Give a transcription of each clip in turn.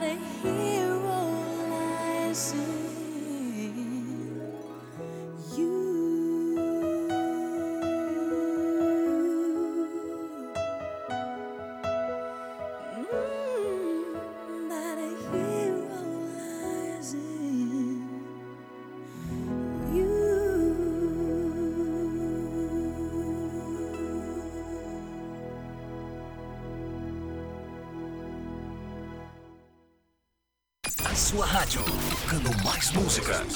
gotta hear. Sua rádio, tocando mais música.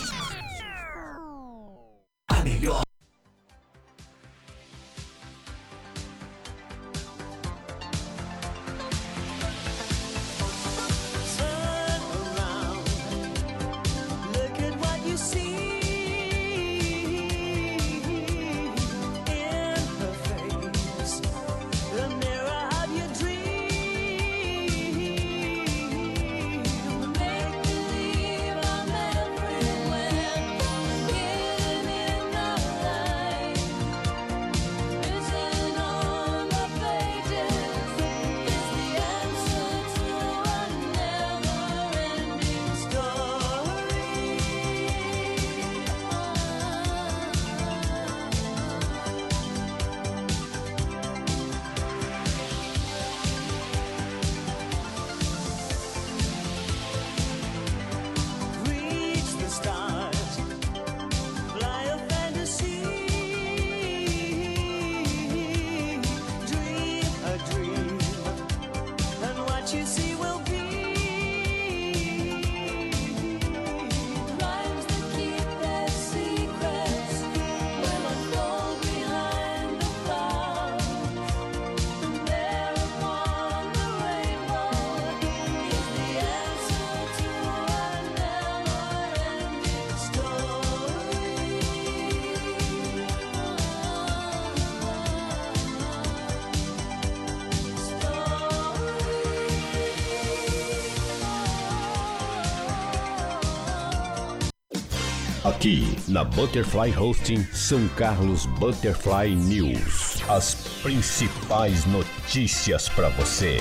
Aqui na Butterfly Hosting São Carlos Butterfly News. As principais notícias para você.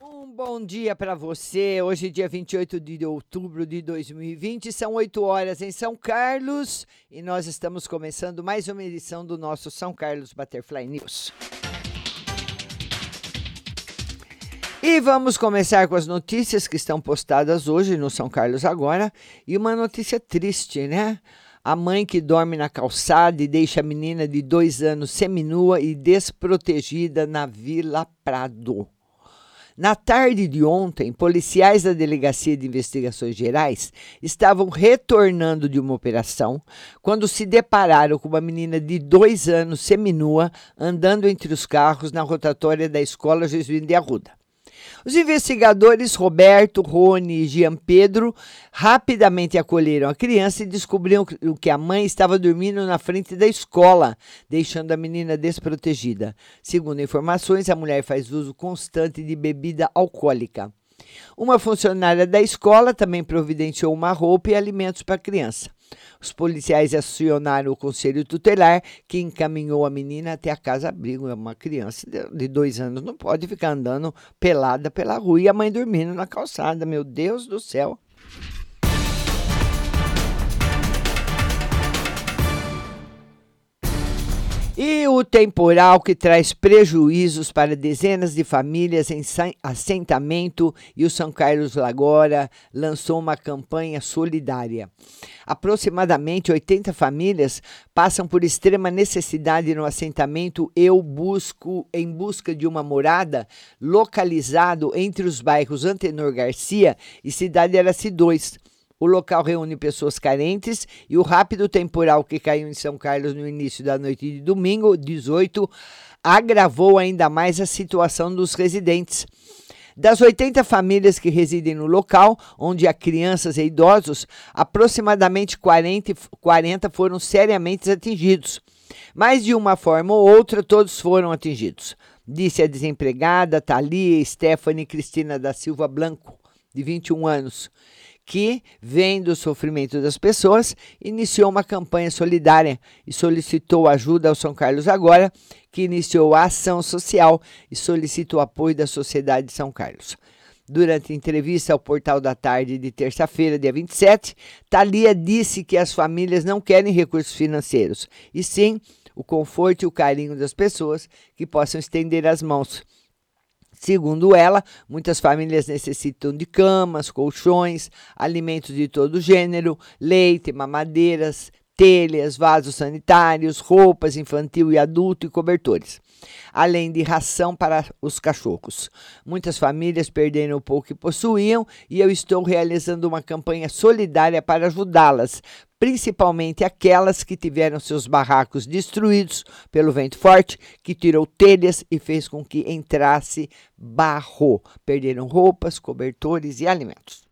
Um bom dia para você. Hoje, dia 28 de outubro de 2020, são 8 horas em São Carlos e nós estamos começando mais uma edição do nosso São Carlos Butterfly News. E vamos começar com as notícias que estão postadas hoje no São Carlos Agora. E uma notícia triste, né? A mãe que dorme na calçada e deixa a menina de dois anos seminua e desprotegida na Vila Prado. Na tarde de ontem, policiais da Delegacia de Investigações Gerais estavam retornando de uma operação quando se depararam com uma menina de dois anos seminua andando entre os carros na rotatória da Escola Jesuína de Arruda. Os investigadores Roberto, Rony e Jean Pedro rapidamente acolheram a criança e descobriram que a mãe estava dormindo na frente da escola, deixando a menina desprotegida. Segundo informações, a mulher faz uso constante de bebida alcoólica. Uma funcionária da escola também providenciou uma roupa e alimentos para a criança. Os policiais acionaram o conselho tutelar, que encaminhou a menina até a casa-abrigo. É uma criança de dois anos, não pode ficar andando pelada pela rua e a mãe dormindo na calçada. Meu Deus do céu. E o temporal que traz prejuízos para dezenas de famílias em assentamento e o São Carlos Lagora lançou uma campanha solidária. Aproximadamente 80 famílias passam por extrema necessidade no assentamento Eu Busco em busca de uma morada localizado entre os bairros Antenor Garcia e Cidade Araci 2. O local reúne pessoas carentes e o rápido temporal que caiu em São Carlos no início da noite de domingo, 18, agravou ainda mais a situação dos residentes. Das 80 famílias que residem no local, onde há crianças e idosos, aproximadamente 40, e- 40 foram seriamente atingidos. Mas, de uma forma ou outra, todos foram atingidos, disse a desempregada Thalia Stephanie Cristina da Silva Blanco, de 21 anos que, vendo o sofrimento das pessoas, iniciou uma campanha solidária e solicitou ajuda ao São Carlos Agora, que iniciou a ação social e solicita o apoio da sociedade de São Carlos. Durante entrevista ao Portal da Tarde de terça-feira, dia 27, Thalia disse que as famílias não querem recursos financeiros, e sim o conforto e o carinho das pessoas que possam estender as mãos. Segundo ela, muitas famílias necessitam de camas, colchões, alimentos de todo gênero, leite, mamadeiras, telhas, vasos sanitários, roupas infantil e adulto e cobertores. Além de ração para os cachorros. Muitas famílias perderam o pouco que possuíam e eu estou realizando uma campanha solidária para ajudá-las, principalmente aquelas que tiveram seus barracos destruídos pelo vento forte, que tirou telhas e fez com que entrasse barro. Perderam roupas, cobertores e alimentos.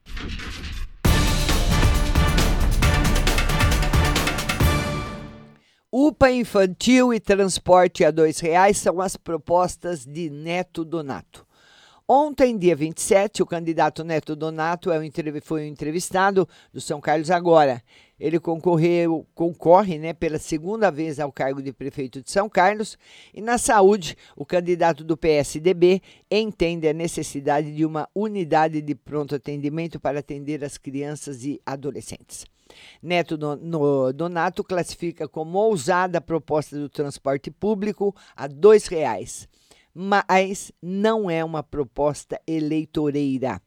UPA infantil e transporte a R$ reais são as propostas de Neto Donato. Ontem, dia 27, o candidato Neto Donato é foi entrevistado do São Carlos Agora. Ele concorreu, concorre né, pela segunda vez ao cargo de prefeito de São Carlos. E na saúde, o candidato do PSDB entende a necessidade de uma unidade de pronto atendimento para atender as crianças e adolescentes. Neto Donato classifica como ousada a proposta do transporte público a R$ reais, mas não é uma proposta eleitoreira.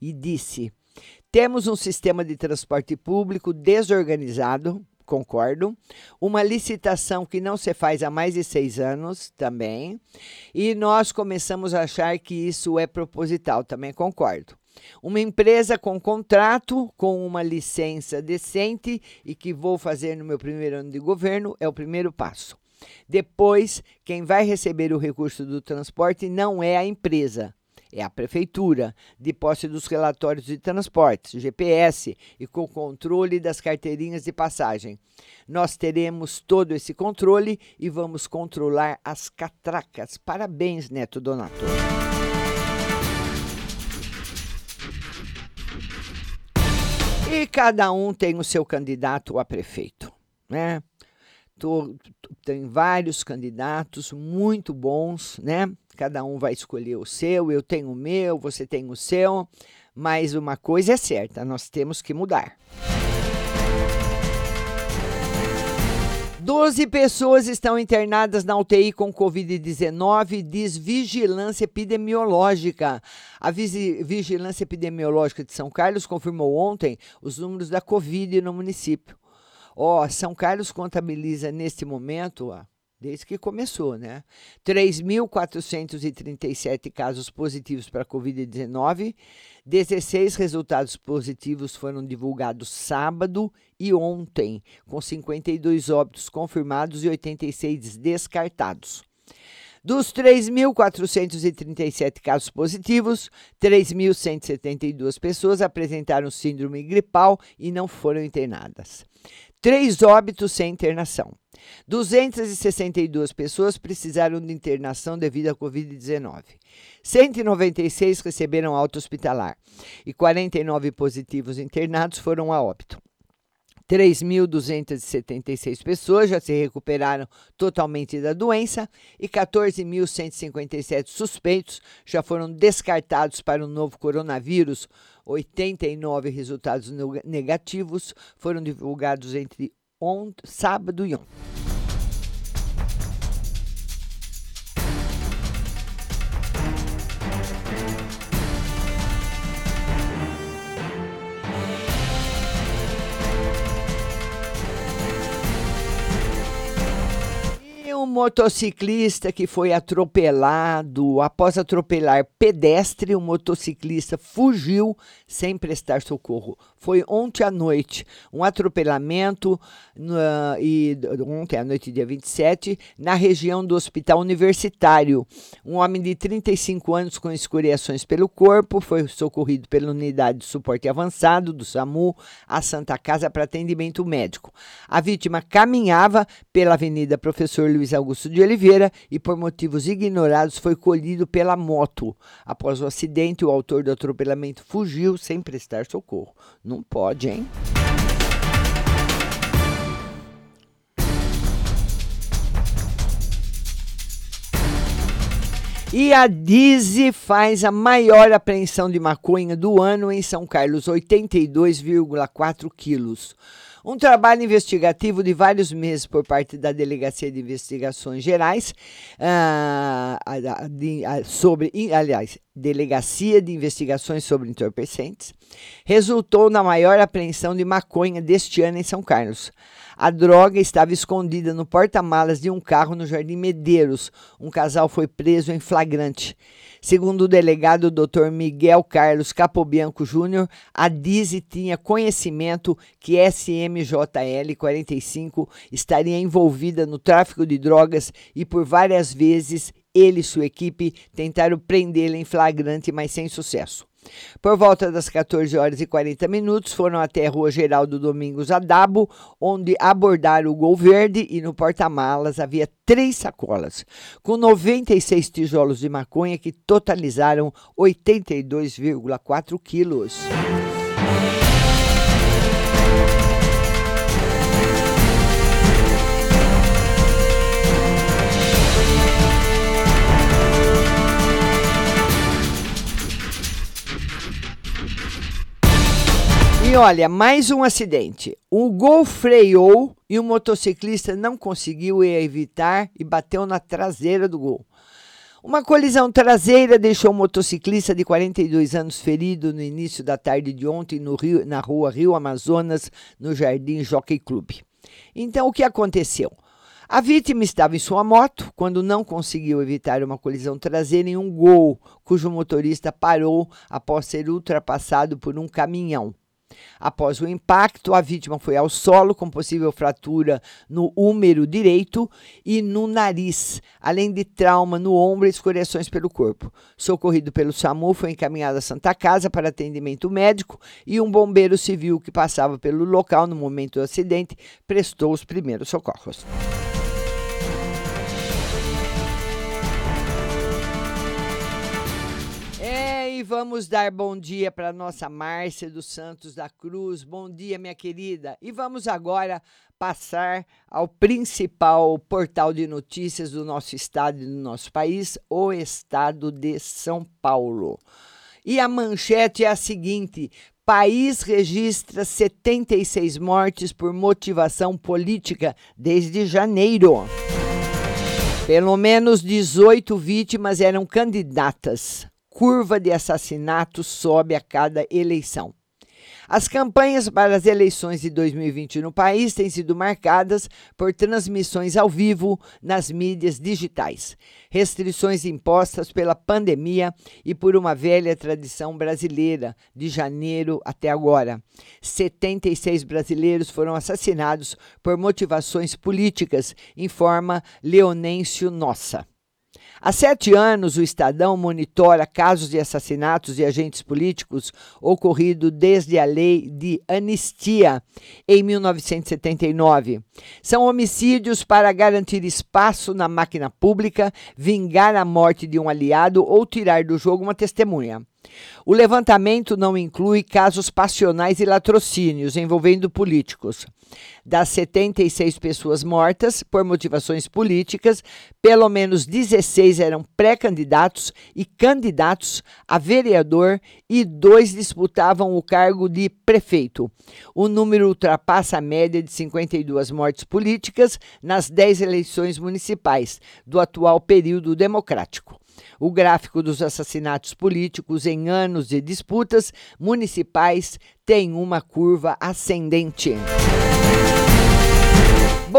E disse: temos um sistema de transporte público desorganizado, concordo. Uma licitação que não se faz há mais de seis anos, também. E nós começamos a achar que isso é proposital, também concordo. Uma empresa com contrato, com uma licença decente e que vou fazer no meu primeiro ano de governo é o primeiro passo. Depois, quem vai receber o recurso do transporte não é a empresa, é a prefeitura, de posse dos relatórios de transportes, GPS e com controle das carteirinhas de passagem. Nós teremos todo esse controle e vamos controlar as catracas. Parabéns, Neto Donato. E cada um tem o seu candidato a prefeito, né? Tô, tem vários candidatos muito bons, né? Cada um vai escolher o seu, eu tenho o meu, você tem o seu, mas uma coisa é certa, nós temos que mudar. 12 pessoas estão internadas na UTI com Covid-19, diz Vigilância Epidemiológica. A Vigilância Epidemiológica de São Carlos confirmou ontem os números da Covid no município. Ó, oh, São Carlos contabiliza neste momento, desde que começou, né? 3.437 casos positivos para a Covid-19. 16 resultados positivos foram divulgados sábado e ontem, com 52 óbitos confirmados e 86 descartados. Dos 3.437 casos positivos, 3.172 pessoas apresentaram síndrome gripal e não foram internadas. Três óbitos sem internação. 262 pessoas precisaram de internação devido à Covid-19. 196 receberam alta hospitalar e 49 positivos internados foram a óbito. 3.276 pessoas já se recuperaram totalmente da doença e 14.157 suspeitos já foram descartados para o novo coronavírus. 89 resultados negativos foram divulgados entre sábado e ontem. Motociclista que foi atropelado. Após atropelar pedestre, o motociclista fugiu sem prestar socorro. Foi ontem à noite um atropelamento e ontem à noite, dia 27, na região do Hospital Universitário. Um homem de 35 anos com escoriações pelo corpo foi socorrido pela unidade de suporte avançado do SAMU à Santa Casa para atendimento médico. A vítima caminhava pela Avenida Professor Luiz Augusto de Oliveira e, por motivos ignorados, foi colhido pela moto. Após o acidente, o autor do atropelamento fugiu sem prestar socorro. Não pode, hein? E a Dizzy faz a maior apreensão de maconha do ano em São Carlos, 82,4 quilos. Um trabalho investigativo de vários meses por parte da Delegacia de Investigações Gerais ah, de- a- sobre, aliás, Delegacia de Investigações sobre Entorpecentes, resultou na maior apreensão de maconha deste ano em São Carlos. A droga estava escondida no porta-malas de um carro no Jardim Medeiros. Um casal foi preso em flagrante. Segundo o delegado Dr. Miguel Carlos Capobianco Júnior, a Dise tinha conhecimento que SMJL 45 estaria envolvida no tráfico de drogas e por várias vezes ele e sua equipe tentaram prendê-la em flagrante, mas sem sucesso. Por volta das 14 horas e 40 minutos, foram até a Rua Geraldo Domingos Adabo, onde abordaram o Gol Verde e no porta-malas havia três sacolas, com 96 tijolos de maconha que totalizaram 82,4 quilos. E olha, mais um acidente. O Gol freou e o motociclista não conseguiu evitar e bateu na traseira do Gol. Uma colisão traseira deixou o motociclista de 42 anos ferido no início da tarde de ontem no Rio- na rua Rio Amazonas, no Jardim Jockey Club. Então, o que aconteceu? A vítima estava em sua moto quando não conseguiu evitar uma colisão traseira em um Gol, cujo motorista parou após ser ultrapassado por um caminhão. Após o impacto, a vítima foi ao solo com possível fratura no úmero direito e no nariz, além de trauma no ombro e escoriações pelo corpo. Socorrido pelo SAMU, foi encaminhado à Santa Casa para atendimento médico e um bombeiro civil que passava pelo local no momento do acidente prestou os primeiros socorros. E vamos dar bom dia para nossa Márcia dos Santos da Cruz. Bom dia, minha querida. E vamos agora passar ao principal portal de notícias do nosso estado e do nosso país, o estado de São Paulo. E a manchete é a seguinte: país registra 76 mortes por motivação política desde janeiro. Pelo menos 18 vítimas eram candidatas. Curva de assassinatos sobe a cada eleição. As campanhas para as eleições de 2020 no país têm sido marcadas por transmissões ao vivo nas mídias digitais, restrições impostas pela pandemia e por uma velha tradição brasileira, de janeiro até agora. 76 brasileiros foram assassinados por motivações políticas, informa Leonêncio Nossa. Há sete anos, o Estadão monitora casos de assassinatos de agentes políticos ocorrido desde a lei de anistia em 1979. São homicídios para garantir espaço na máquina pública, vingar a morte de um aliado ou tirar do jogo uma testemunha. O levantamento não inclui casos passionais e latrocínios envolvendo políticos. Das 76 pessoas mortas por motivações políticas, pelo menos 16 eram pré-candidatos e candidatos a vereador e dois disputavam o cargo de prefeito. O número ultrapassa a média de 52 mortes políticas nas 10 eleições municipais do atual período democrático. O gráfico dos assassinatos políticos em anos de disputas municipais tem uma curva ascendente.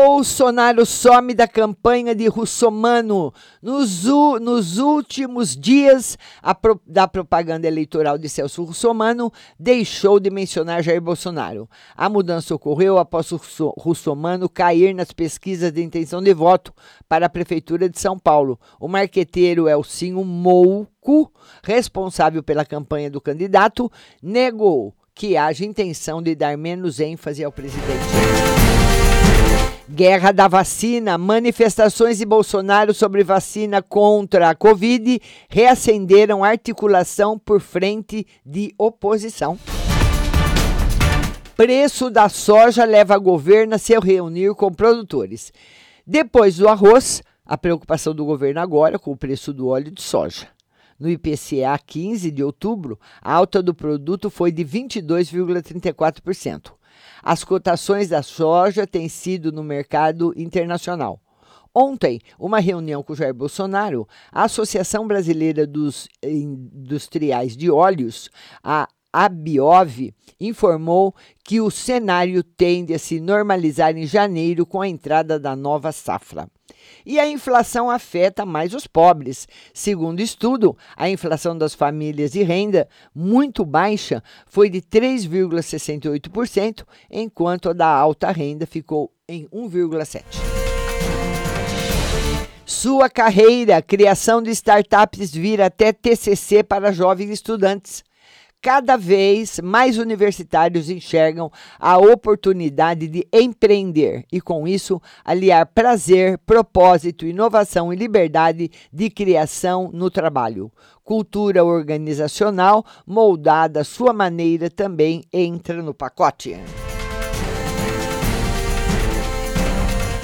Bolsonaro some da campanha de Russomano. Nos, nos últimos dias pro- da propaganda eleitoral de Celso Russomano, deixou de mencionar Jair Bolsonaro. A mudança ocorreu após Russo- Russomano cair nas pesquisas de intenção de voto para a Prefeitura de São Paulo. O marqueteiro Elcinho Mouco, responsável pela campanha do candidato, negou que haja intenção de dar menos ênfase ao presidente. Guerra da vacina, manifestações de Bolsonaro sobre vacina contra a Covid reacenderam articulação por frente de oposição. Preço da soja leva governo a se reunir com produtores. Depois do arroz, a preocupação do governo agora com o preço do óleo de soja. No IPCA 15 de outubro, a alta do produto foi de 22,34%. As cotações da soja têm sido no mercado internacional. Ontem, uma reunião com Jair Bolsonaro, a Associação Brasileira dos Industriais de Óleos, a ABIOV, informou que o cenário tende a se normalizar em janeiro com a entrada da nova safra. E a inflação afeta mais os pobres. Segundo estudo, a inflação das famílias de renda muito baixa foi de 3,68%, enquanto a da alta renda ficou em 1,7%. Sua carreira, criação de startups vira até TCC para jovens estudantes. Cada vez mais universitários enxergam a oportunidade de empreender e, com isso, aliar prazer, propósito, inovação e liberdade de criação no trabalho. Cultura organizacional moldada à sua maneira também entra no pacote.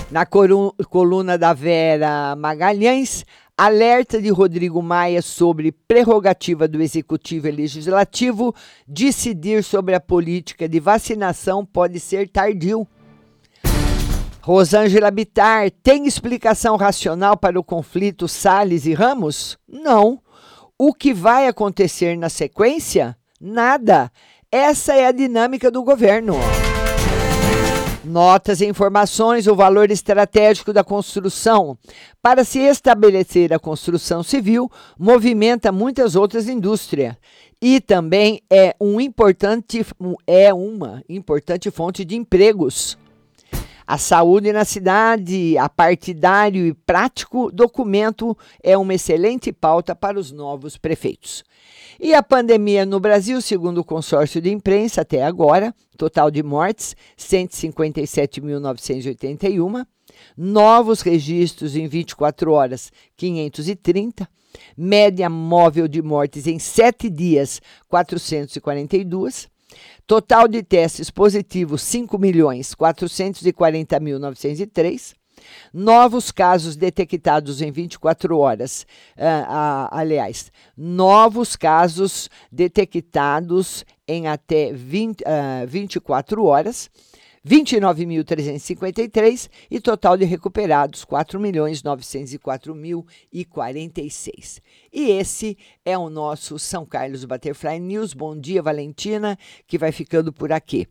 Na coluna da Vera Magalhães, alerta de Rodrigo Maia sobre prerrogativa do Executivo e Legislativo decidir sobre a política de vacinação pode ser tardio. Rosângela Bitar tem explicação racional para o conflito Salles e Ramos? Não. O que vai acontecer na sequência? Nada. Essa é a dinâmica do governo. Notas e informações: o valor estratégico da construção. Para se estabelecer a construção civil, movimenta muitas outras indústrias e também é, um importante, é uma importante fonte de empregos. A saúde na cidade, a partidário e prático documento é uma excelente pauta para os novos prefeitos. E a pandemia no Brasil, segundo o consórcio de imprensa, até agora, total de mortes, 157.981, novos registros em 24 horas, 530, média móvel de mortes em 7 dias, 442, Total de testes positivos, 5.440.903. Novos casos detectados em 24 horas. Uh, uh, aliás, novos casos detectados em até 20, uh, 24 horas. 29.353 e total de recuperados 4.904.046. E esse é o nosso São Carlos Butterfly News. Bom dia, Valentina, que vai ficando por aqui.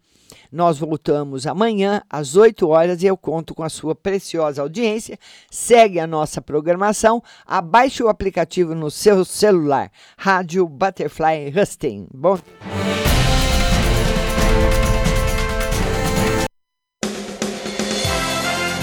Nós voltamos amanhã às 8 horas e eu conto com a sua preciosa audiência. Segue a nossa programação, abaixe o aplicativo no seu celular. Rádio Butterfly Husting. Bom